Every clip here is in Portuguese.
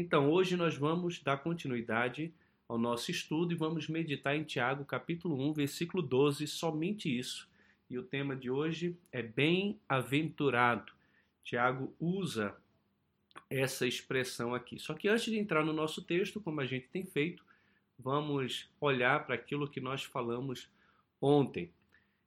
Então, hoje nós vamos dar continuidade ao nosso estudo e vamos meditar em Tiago, capítulo 1, versículo 12, somente isso. E o tema de hoje é bem-aventurado. Tiago usa essa expressão aqui. Só que antes de entrar no nosso texto, como a gente tem feito, vamos olhar para aquilo que nós falamos ontem.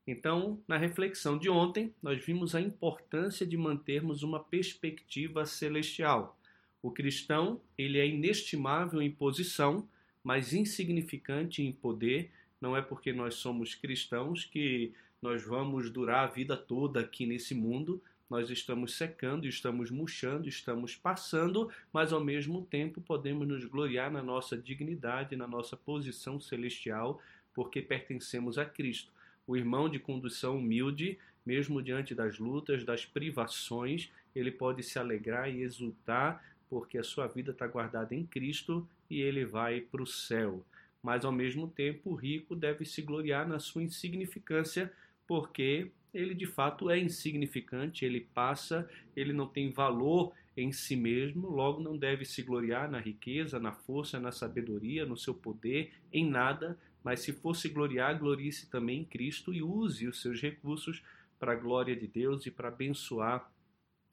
Então, na reflexão de ontem, nós vimos a importância de mantermos uma perspectiva celestial. O cristão, ele é inestimável em posição, mas insignificante em poder. Não é porque nós somos cristãos que nós vamos durar a vida toda aqui nesse mundo. Nós estamos secando, estamos murchando, estamos passando, mas ao mesmo tempo podemos nos gloriar na nossa dignidade, na nossa posição celestial, porque pertencemos a Cristo. O irmão de condução humilde, mesmo diante das lutas, das privações, ele pode se alegrar e exultar porque a sua vida está guardada em Cristo e ele vai para o céu. Mas ao mesmo tempo, o rico deve se gloriar na sua insignificância, porque ele de fato é insignificante, ele passa, ele não tem valor em si mesmo, logo não deve se gloriar na riqueza, na força, na sabedoria, no seu poder, em nada, mas se for se gloriar, glorie-se também em Cristo e use os seus recursos para a glória de Deus e para abençoar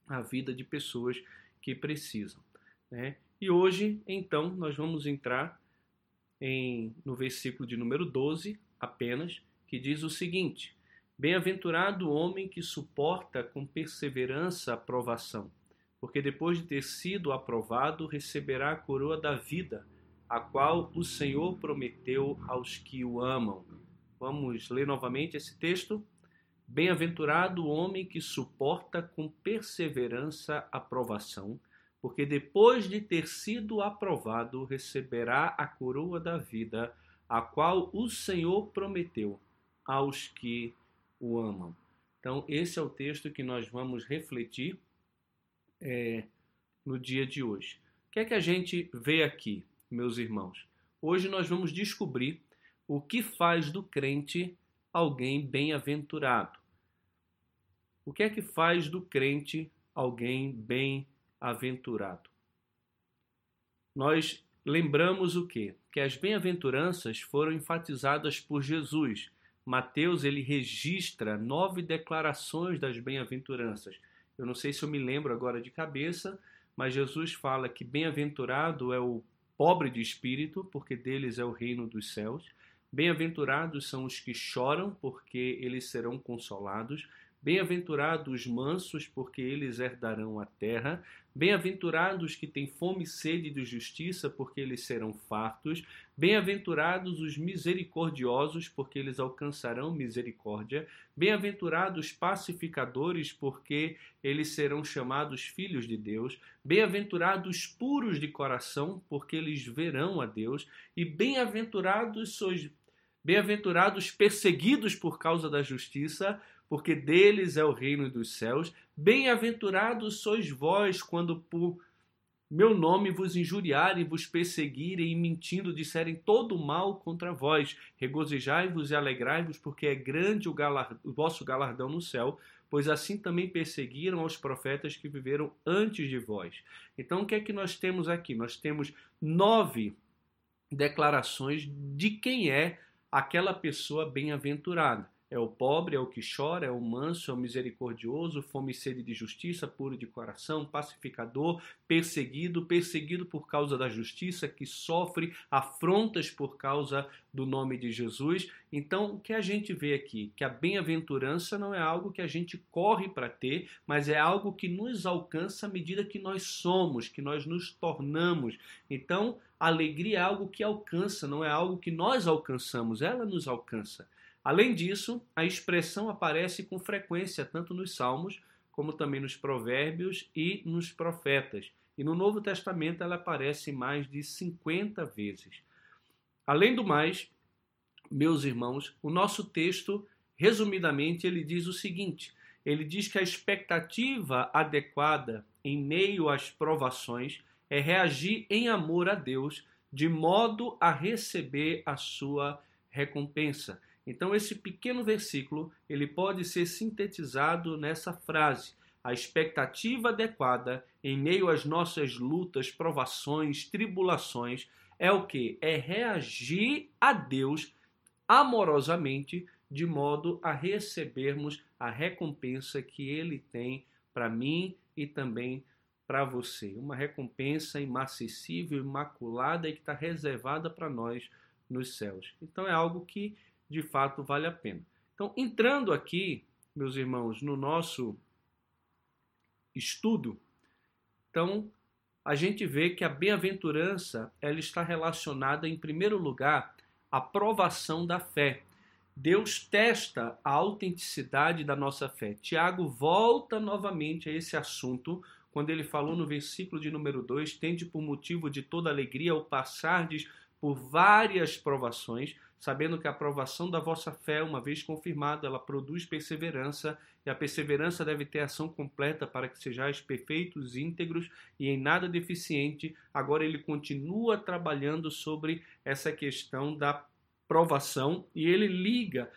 a vida de pessoas que precisam. Né? E hoje, então, nós vamos entrar em, no versículo de número 12 apenas, que diz o seguinte: Bem-aventurado o homem que suporta com perseverança a provação, porque depois de ter sido aprovado, receberá a coroa da vida, a qual o Senhor prometeu aos que o amam. Vamos ler novamente esse texto? Bem-aventurado o homem que suporta com perseverança a provação, porque depois de ter sido aprovado, receberá a coroa da vida, a qual o Senhor prometeu aos que o amam. Então, esse é o texto que nós vamos refletir é, no dia de hoje. O que é que a gente vê aqui, meus irmãos? Hoje nós vamos descobrir o que faz do crente alguém bem-aventurado. O que é que faz do crente alguém bem-aventurado? Aventurado. Nós lembramos o quê? Que as bem-aventuranças foram enfatizadas por Jesus. Mateus ele registra nove declarações das bem-aventuranças. Eu não sei se eu me lembro agora de cabeça, mas Jesus fala que bem-aventurado é o pobre de espírito, porque deles é o reino dos céus. Bem-aventurados são os que choram, porque eles serão consolados. Bem-aventurados os mansos, porque eles herdarão a terra. Bem-aventurados que têm fome e sede de justiça, porque eles serão fartos. Bem-aventurados os misericordiosos, porque eles alcançarão misericórdia. Bem-aventurados pacificadores, porque eles serão chamados filhos de Deus. Bem-aventurados puros de coração, porque eles verão a Deus. E bem-aventurados sois Bem-aventurados perseguidos por causa da justiça, porque deles é o reino dos céus. Bem-aventurados sois vós quando por meu nome vos injuriarem, vos perseguirem e mentindo disserem todo mal contra vós. Regozijai-vos e alegrai-vos, porque é grande o, o vosso galardão no céu, pois assim também perseguiram os profetas que viveram antes de vós. Então, o que é que nós temos aqui? Nós temos nove declarações de quem é aquela pessoa bem-aventurada. É o pobre, é o que chora, é o manso, é o misericordioso, fome e sede de justiça, puro de coração, pacificador, perseguido, perseguido por causa da justiça, que sofre afrontas por causa do nome de Jesus. Então, o que a gente vê aqui? Que a bem-aventurança não é algo que a gente corre para ter, mas é algo que nos alcança à medida que nós somos, que nós nos tornamos. Então, alegria é algo que alcança, não é algo que nós alcançamos, ela nos alcança. Além disso, a expressão aparece com frequência tanto nos Salmos, como também nos Provérbios e nos Profetas. E no Novo Testamento ela aparece mais de 50 vezes. Além do mais, meus irmãos, o nosso texto, resumidamente, ele diz o seguinte: ele diz que a expectativa adequada em meio às provações é reagir em amor a Deus, de modo a receber a sua recompensa. Então esse pequeno versículo, ele pode ser sintetizado nessa frase: a expectativa adequada em meio às nossas lutas, provações, tribulações é o que? É reagir a Deus amorosamente, de modo a recebermos a recompensa que Ele tem para mim e também para você. Uma recompensa inacessível, imaculada e que está reservada para nós nos céus. Então é algo que de fato vale a pena. Então, entrando aqui, meus irmãos, no nosso estudo, então a gente vê que a bem-aventurança ela está relacionada em primeiro lugar à provação da fé. Deus testa a autenticidade da nossa fé. Tiago volta novamente a esse assunto quando ele falou no versículo de número 2: Tende por motivo de toda alegria ao passardes por várias provações, sabendo que a aprovação da vossa fé, uma vez confirmada, ela produz perseverança, e a perseverança deve ter ação completa para que sejais perfeitos, íntegros e em nada deficiente. Agora ele continua trabalhando sobre essa questão da provação e ele liga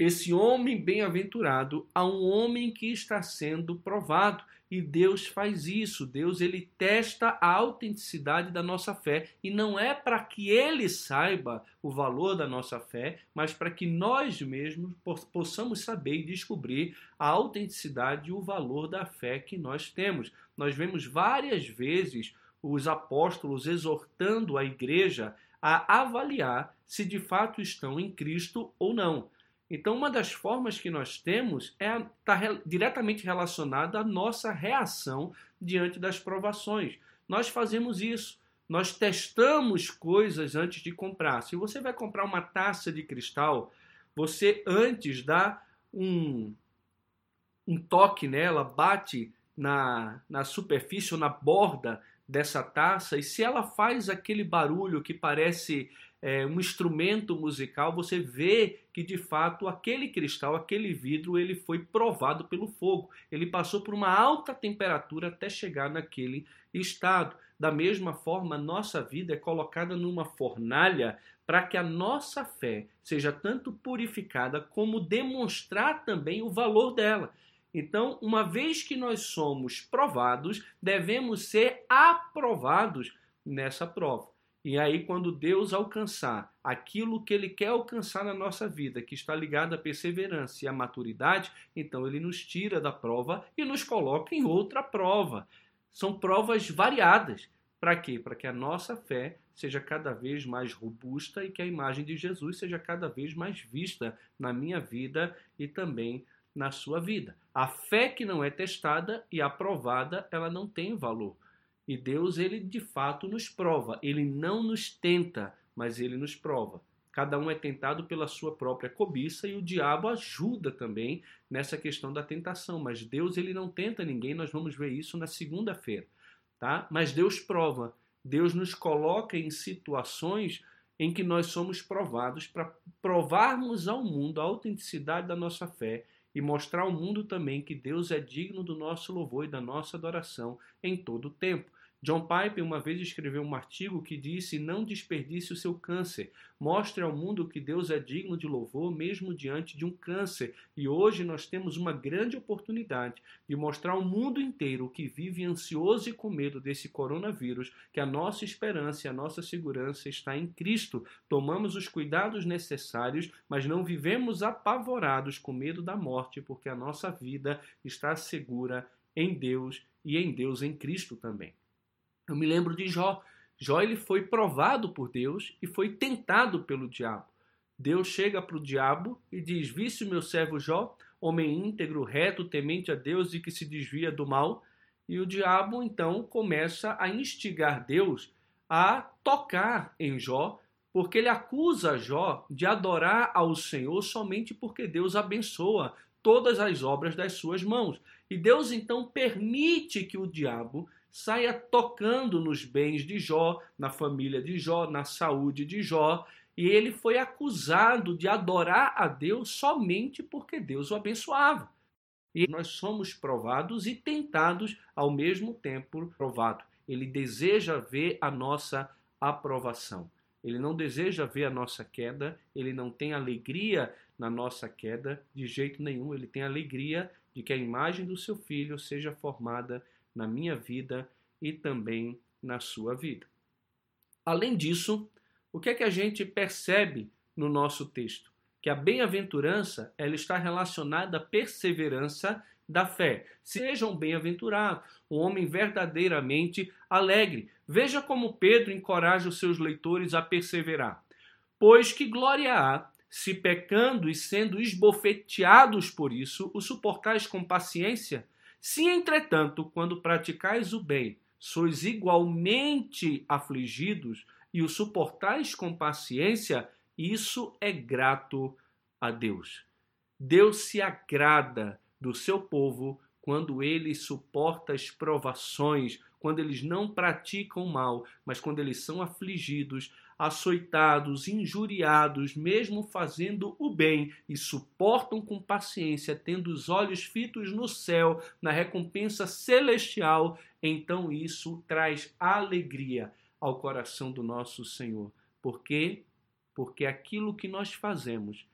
esse homem bem-aventurado a um homem que está sendo provado. E Deus faz isso. Deus ele testa a autenticidade da nossa fé e não é para que ele saiba o valor da nossa fé, mas para que nós mesmos possamos saber e descobrir a autenticidade e o valor da fé que nós temos. Nós vemos várias vezes os apóstolos exortando a igreja a avaliar se de fato estão em Cristo ou não. Então, uma das formas que nós temos é está re, diretamente relacionada à nossa reação diante das provações. Nós fazemos isso. Nós testamos coisas antes de comprar. Se você vai comprar uma taça de cristal, você antes dá um, um toque nela, bate na, na superfície ou na borda dessa taça, e se ela faz aquele barulho que parece é, um instrumento musical, você vê que de fato aquele cristal, aquele vidro, ele foi provado pelo fogo. Ele passou por uma alta temperatura até chegar naquele estado. Da mesma forma, nossa vida é colocada numa fornalha para que a nossa fé seja tanto purificada como demonstrar também o valor dela. Então, uma vez que nós somos provados, devemos ser aprovados nessa prova. E aí, quando Deus alcançar aquilo que Ele quer alcançar na nossa vida, que está ligado à perseverança e à maturidade, então Ele nos tira da prova e nos coloca em outra prova. São provas variadas. Para quê? Para que a nossa fé seja cada vez mais robusta e que a imagem de Jesus seja cada vez mais vista na minha vida e também na sua vida. A fé que não é testada e aprovada, ela não tem valor. E Deus, ele de fato nos prova. Ele não nos tenta, mas ele nos prova. Cada um é tentado pela sua própria cobiça e o diabo ajuda também nessa questão da tentação. Mas Deus, ele não tenta ninguém, nós vamos ver isso na segunda-feira, tá? Mas Deus prova. Deus nos coloca em situações em que nós somos provados para provarmos ao mundo a autenticidade da nossa fé e mostrar ao mundo também que Deus é digno do nosso louvor e da nossa adoração em todo o tempo. John Piper uma vez escreveu um artigo que disse: Não desperdice o seu câncer. Mostre ao mundo que Deus é digno de louvor mesmo diante de um câncer. E hoje nós temos uma grande oportunidade de mostrar ao mundo inteiro que vive ansioso e com medo desse coronavírus que a nossa esperança e a nossa segurança está em Cristo. Tomamos os cuidados necessários, mas não vivemos apavorados com medo da morte, porque a nossa vida está segura em Deus e em Deus em Cristo também. Eu me lembro de Jó. Jó ele foi provado por Deus e foi tentado pelo diabo. Deus chega para o diabo e diz: Visse o meu servo Jó, homem íntegro, reto, temente a Deus e que se desvia do mal. E o diabo então começa a instigar Deus a tocar em Jó, porque ele acusa Jó de adorar ao Senhor somente porque Deus abençoa todas as obras das suas mãos. E Deus então permite que o diabo saia tocando nos bens de Jó, na família de Jó, na saúde de Jó, e ele foi acusado de adorar a Deus somente porque Deus o abençoava. E nós somos provados e tentados ao mesmo tempo provado. Ele deseja ver a nossa aprovação. Ele não deseja ver a nossa queda, ele não tem alegria na nossa queda de jeito nenhum, ele tem alegria de que a imagem do seu filho seja formada na minha vida e também na sua vida. Além disso, o que é que a gente percebe no nosso texto? Que a bem-aventurança ela está relacionada à perseverança da fé. Sejam bem-aventurados, um homem verdadeiramente alegre. Veja como Pedro encoraja os seus leitores a perseverar. Pois que glória há se pecando e sendo esbofeteados por isso, o suportais com paciência? Se, entretanto, quando praticais o bem, sois igualmente afligidos e o suportais com paciência, isso é grato a Deus. Deus se agrada do seu povo quando ele suporta as provações, quando eles não praticam mal, mas quando eles são afligidos, açoitados, injuriados, mesmo fazendo o bem, e suportam com paciência, tendo os olhos fitos no céu, na recompensa celestial, então isso traz alegria ao coração do nosso Senhor. Por quê? Porque aquilo que nós fazemos,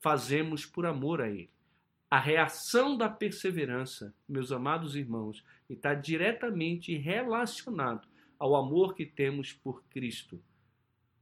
fazemos por amor a Ele. A reação da perseverança, meus amados irmãos, está diretamente relacionado ao amor que temos por Cristo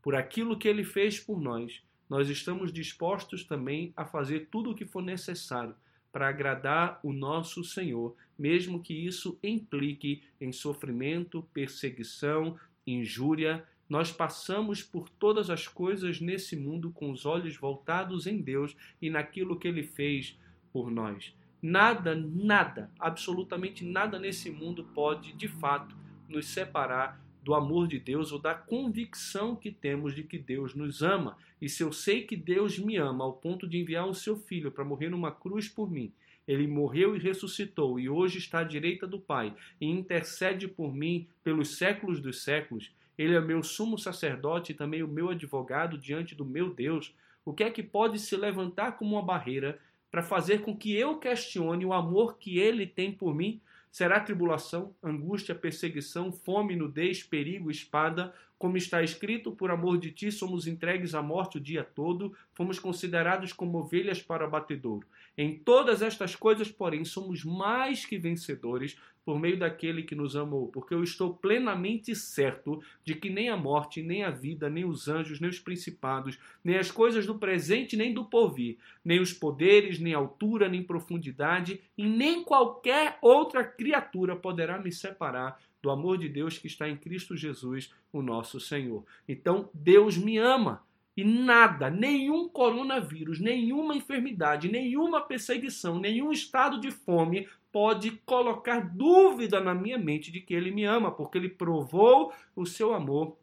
por aquilo que ele fez por nós, nós estamos dispostos também a fazer tudo o que for necessário para agradar o nosso Senhor, mesmo que isso implique em sofrimento, perseguição, injúria. Nós passamos por todas as coisas nesse mundo com os olhos voltados em Deus e naquilo que ele fez por nós. Nada, nada, absolutamente nada nesse mundo pode, de fato, nos separar do amor de Deus ou da convicção que temos de que Deus nos ama. E se eu sei que Deus me ama ao ponto de enviar o seu filho para morrer numa cruz por mim, ele morreu e ressuscitou e hoje está à direita do Pai e intercede por mim pelos séculos dos séculos. Ele é meu sumo sacerdote e também o meu advogado diante do meu Deus. O que é que pode se levantar como uma barreira para fazer com que eu questione o amor que ele tem por mim? Será tribulação, angústia, perseguição, fome, nudez, perigo, espada, como está escrito, por amor de ti somos entregues à morte o dia todo, fomos considerados como ovelhas para abatedouro. Em todas estas coisas, porém, somos mais que vencedores por meio daquele que nos amou, porque eu estou plenamente certo de que nem a morte, nem a vida, nem os anjos, nem os principados, nem as coisas do presente, nem do porvir, nem os poderes, nem altura, nem profundidade, e nem qualquer outra criatura poderá me separar do amor de Deus que está em Cristo Jesus, o nosso Senhor. Então, Deus me ama. E nada, nenhum coronavírus, nenhuma enfermidade, nenhuma perseguição, nenhum estado de fome pode colocar dúvida na minha mente de que ele me ama, porque ele provou o seu amor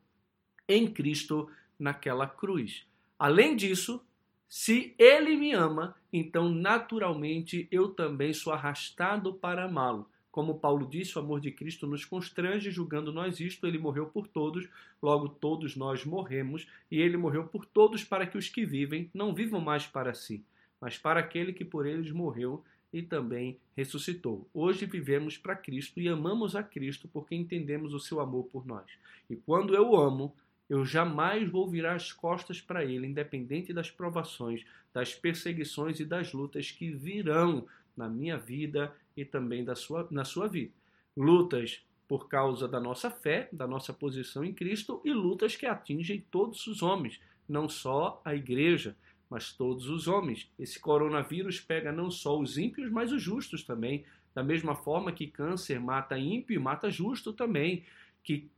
em Cristo naquela cruz. Além disso, se ele me ama, então naturalmente eu também sou arrastado para amá-lo. Como Paulo disse, o amor de Cristo nos constrange, julgando nós isto, ele morreu por todos, logo todos nós morremos, e ele morreu por todos para que os que vivem não vivam mais para si, mas para aquele que por eles morreu e também ressuscitou. Hoje vivemos para Cristo e amamos a Cristo porque entendemos o seu amor por nós. E quando eu amo, eu jamais vou virar as costas para Ele, independente das provações, das perseguições e das lutas que virão na minha vida e também da sua, na sua vida. Lutas por causa da nossa fé, da nossa posição em Cristo e lutas que atingem todos os homens, não só a igreja, mas todos os homens. Esse coronavírus pega não só os ímpios, mas os justos também. Da mesma forma que câncer mata ímpio mata justo também. Que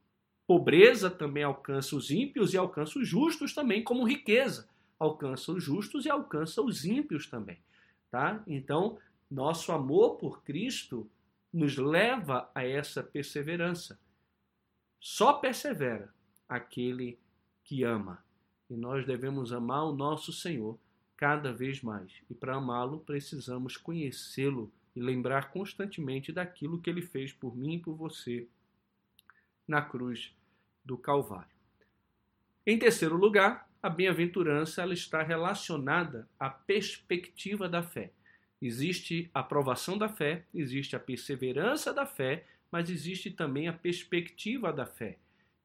pobreza também alcança os ímpios e alcança os justos também, como riqueza. Alcança os justos e alcança os ímpios também. Tá? Então, nosso amor por Cristo nos leva a essa perseverança. Só persevera aquele que ama. E nós devemos amar o nosso Senhor cada vez mais. E para amá-lo, precisamos conhecê-lo e lembrar constantemente daquilo que ele fez por mim e por você na cruz do Calvário. Em terceiro lugar, a bem-aventurança está relacionada à perspectiva da fé. Existe a aprovação da fé, existe a perseverança da fé, mas existe também a perspectiva da fé.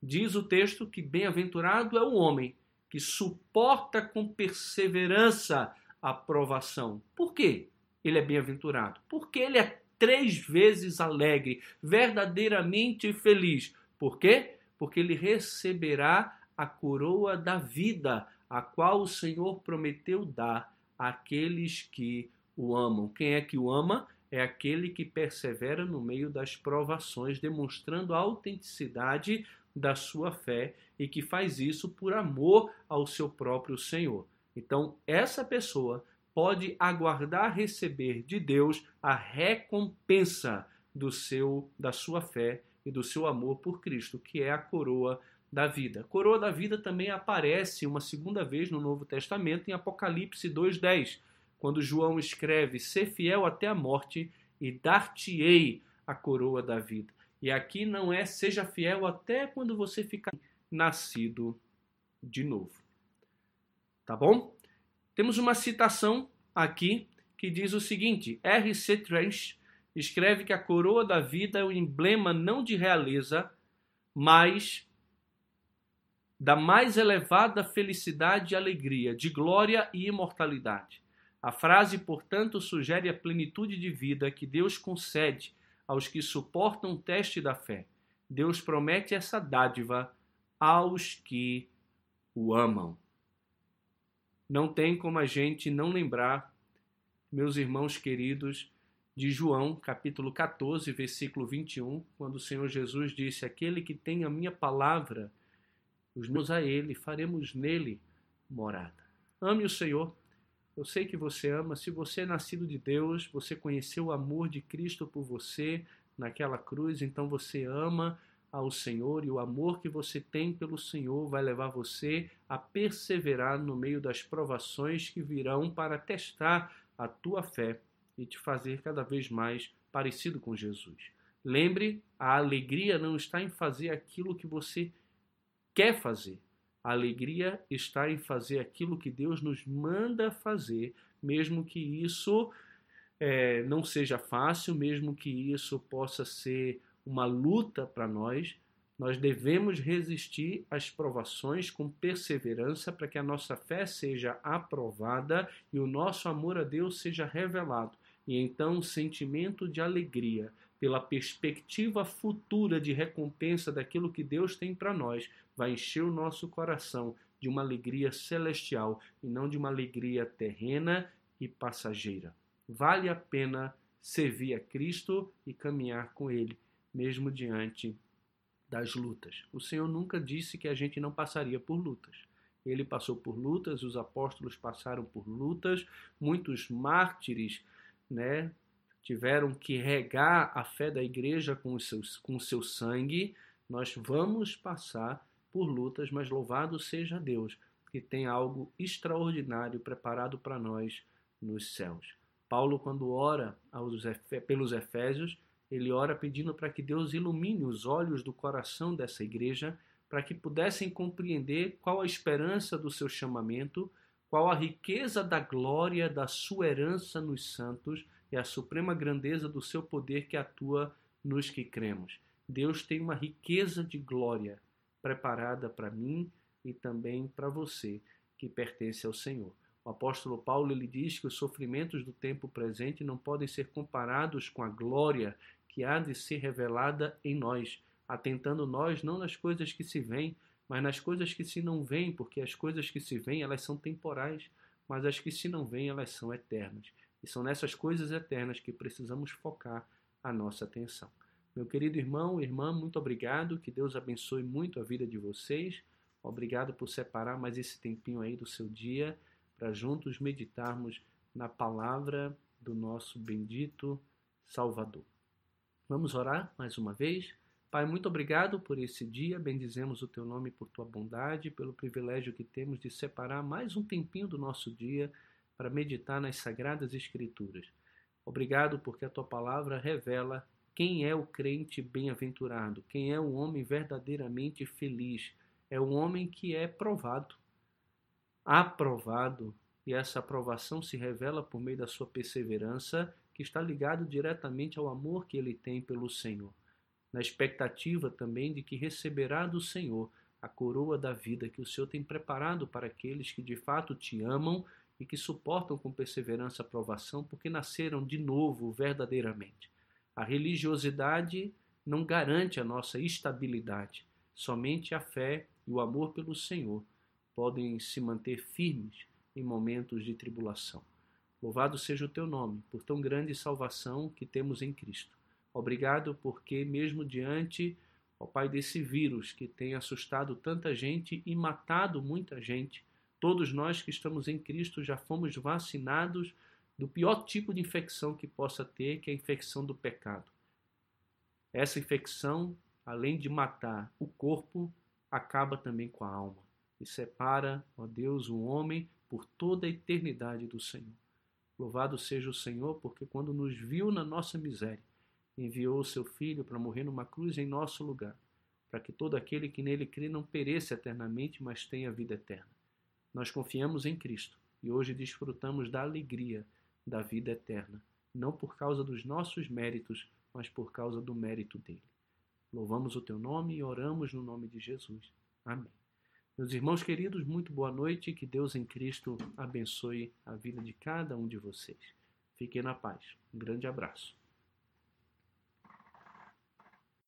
Diz o texto que bem-aventurado é o homem que suporta com perseverança a provação. Por quê? ele é bem-aventurado? Porque ele é três vezes alegre, verdadeiramente feliz. Por quê? Porque ele receberá a coroa da vida, a qual o Senhor prometeu dar àqueles que o amam. Quem é que o ama? É aquele que persevera no meio das provações, demonstrando a autenticidade da sua fé e que faz isso por amor ao seu próprio Senhor. Então, essa pessoa pode aguardar receber de Deus a recompensa do seu da sua fé e do seu amor por Cristo, que é a coroa da vida. A coroa da vida também aparece uma segunda vez no Novo Testamento em Apocalipse 2:10, quando João escreve: "Ser fiel até a morte e dar-te-ei a coroa da vida". E aqui não é seja fiel até quando você ficar nascido de novo. Tá bom? Temos uma citação aqui que diz o seguinte: R.C. Trench escreve que a coroa da vida é o emblema não de realeza, mas da mais elevada felicidade e alegria, de glória e imortalidade. A frase, portanto, sugere a plenitude de vida que Deus concede aos que suportam o teste da fé. Deus promete essa dádiva aos que o amam. Não tem como a gente não lembrar, meus irmãos queridos, de João, capítulo 14, versículo 21, quando o Senhor Jesus disse: Aquele que tem a minha palavra, os meus a ele, faremos nele morada. Ame o Senhor eu sei que você ama. Se você é nascido de Deus, você conheceu o amor de Cristo por você naquela cruz, então você ama ao Senhor e o amor que você tem pelo Senhor vai levar você a perseverar no meio das provações que virão para testar a tua fé e te fazer cada vez mais parecido com Jesus. Lembre, a alegria não está em fazer aquilo que você quer fazer, a alegria está em fazer aquilo que Deus nos manda fazer, mesmo que isso é, não seja fácil, mesmo que isso possa ser uma luta para nós. Nós devemos resistir às provações com perseverança para que a nossa fé seja aprovada e o nosso amor a Deus seja revelado. E então o sentimento de alegria pela perspectiva futura de recompensa daquilo que Deus tem para nós vai encher o nosso coração de uma alegria celestial e não de uma alegria terrena e passageira. Vale a pena servir a Cristo e caminhar com Ele, mesmo diante das lutas. O Senhor nunca disse que a gente não passaria por lutas. Ele passou por lutas, os apóstolos passaram por lutas, muitos mártires, né, tiveram que regar a fé da igreja com o seu, com o seu sangue. Nós vamos passar por lutas, mas louvado seja Deus, que tem algo extraordinário preparado para nós nos céus. Paulo, quando ora aos, pelos Efésios, ele ora pedindo para que Deus ilumine os olhos do coração dessa igreja, para que pudessem compreender qual a esperança do seu chamamento, qual a riqueza da glória da sua herança nos santos e a suprema grandeza do seu poder que atua nos que cremos. Deus tem uma riqueza de glória preparada para mim e também para você que pertence ao Senhor. O apóstolo Paulo ele diz que os sofrimentos do tempo presente não podem ser comparados com a glória que há de ser revelada em nós, atentando nós não nas coisas que se veem, mas nas coisas que se não veem, porque as coisas que se veem elas são temporais, mas as que se não veem elas são eternas. E são nessas coisas eternas que precisamos focar a nossa atenção. Meu querido irmão, irmã, muito obrigado. Que Deus abençoe muito a vida de vocês. Obrigado por separar mais esse tempinho aí do seu dia para juntos meditarmos na palavra do nosso bendito Salvador. Vamos orar mais uma vez? Pai, muito obrigado por esse dia. Bendizemos o teu nome por tua bondade, pelo privilégio que temos de separar mais um tempinho do nosso dia para meditar nas sagradas escrituras. Obrigado porque a tua palavra revela quem é o crente bem-aventurado? Quem é o homem verdadeiramente feliz? É o homem que é provado, aprovado, e essa aprovação se revela por meio da sua perseverança, que está ligado diretamente ao amor que ele tem pelo Senhor, na expectativa também de que receberá do Senhor a coroa da vida que o Senhor tem preparado para aqueles que de fato te amam e que suportam com perseverança a provação porque nasceram de novo verdadeiramente. A religiosidade não garante a nossa estabilidade, somente a fé e o amor pelo Senhor podem se manter firmes em momentos de tribulação. Louvado seja o teu nome por tão grande salvação que temos em Cristo. Obrigado porque, mesmo diante, ó Pai, desse vírus que tem assustado tanta gente e matado muita gente, todos nós que estamos em Cristo já fomos vacinados do pior tipo de infecção que possa ter, que é a infecção do pecado. Essa infecção, além de matar o corpo, acaba também com a alma e separa, ó Deus, o homem por toda a eternidade do Senhor. Louvado seja o Senhor, porque quando nos viu na nossa miséria, enviou o seu Filho para morrer numa cruz em nosso lugar, para que todo aquele que nele crê não pereça eternamente, mas tenha vida eterna. Nós confiamos em Cristo e hoje desfrutamos da alegria da vida eterna, não por causa dos nossos méritos, mas por causa do mérito dele. Louvamos o teu nome e oramos no nome de Jesus. Amém. Meus irmãos queridos, muito boa noite e que Deus em Cristo abençoe a vida de cada um de vocês. Fiquem na paz. Um grande abraço.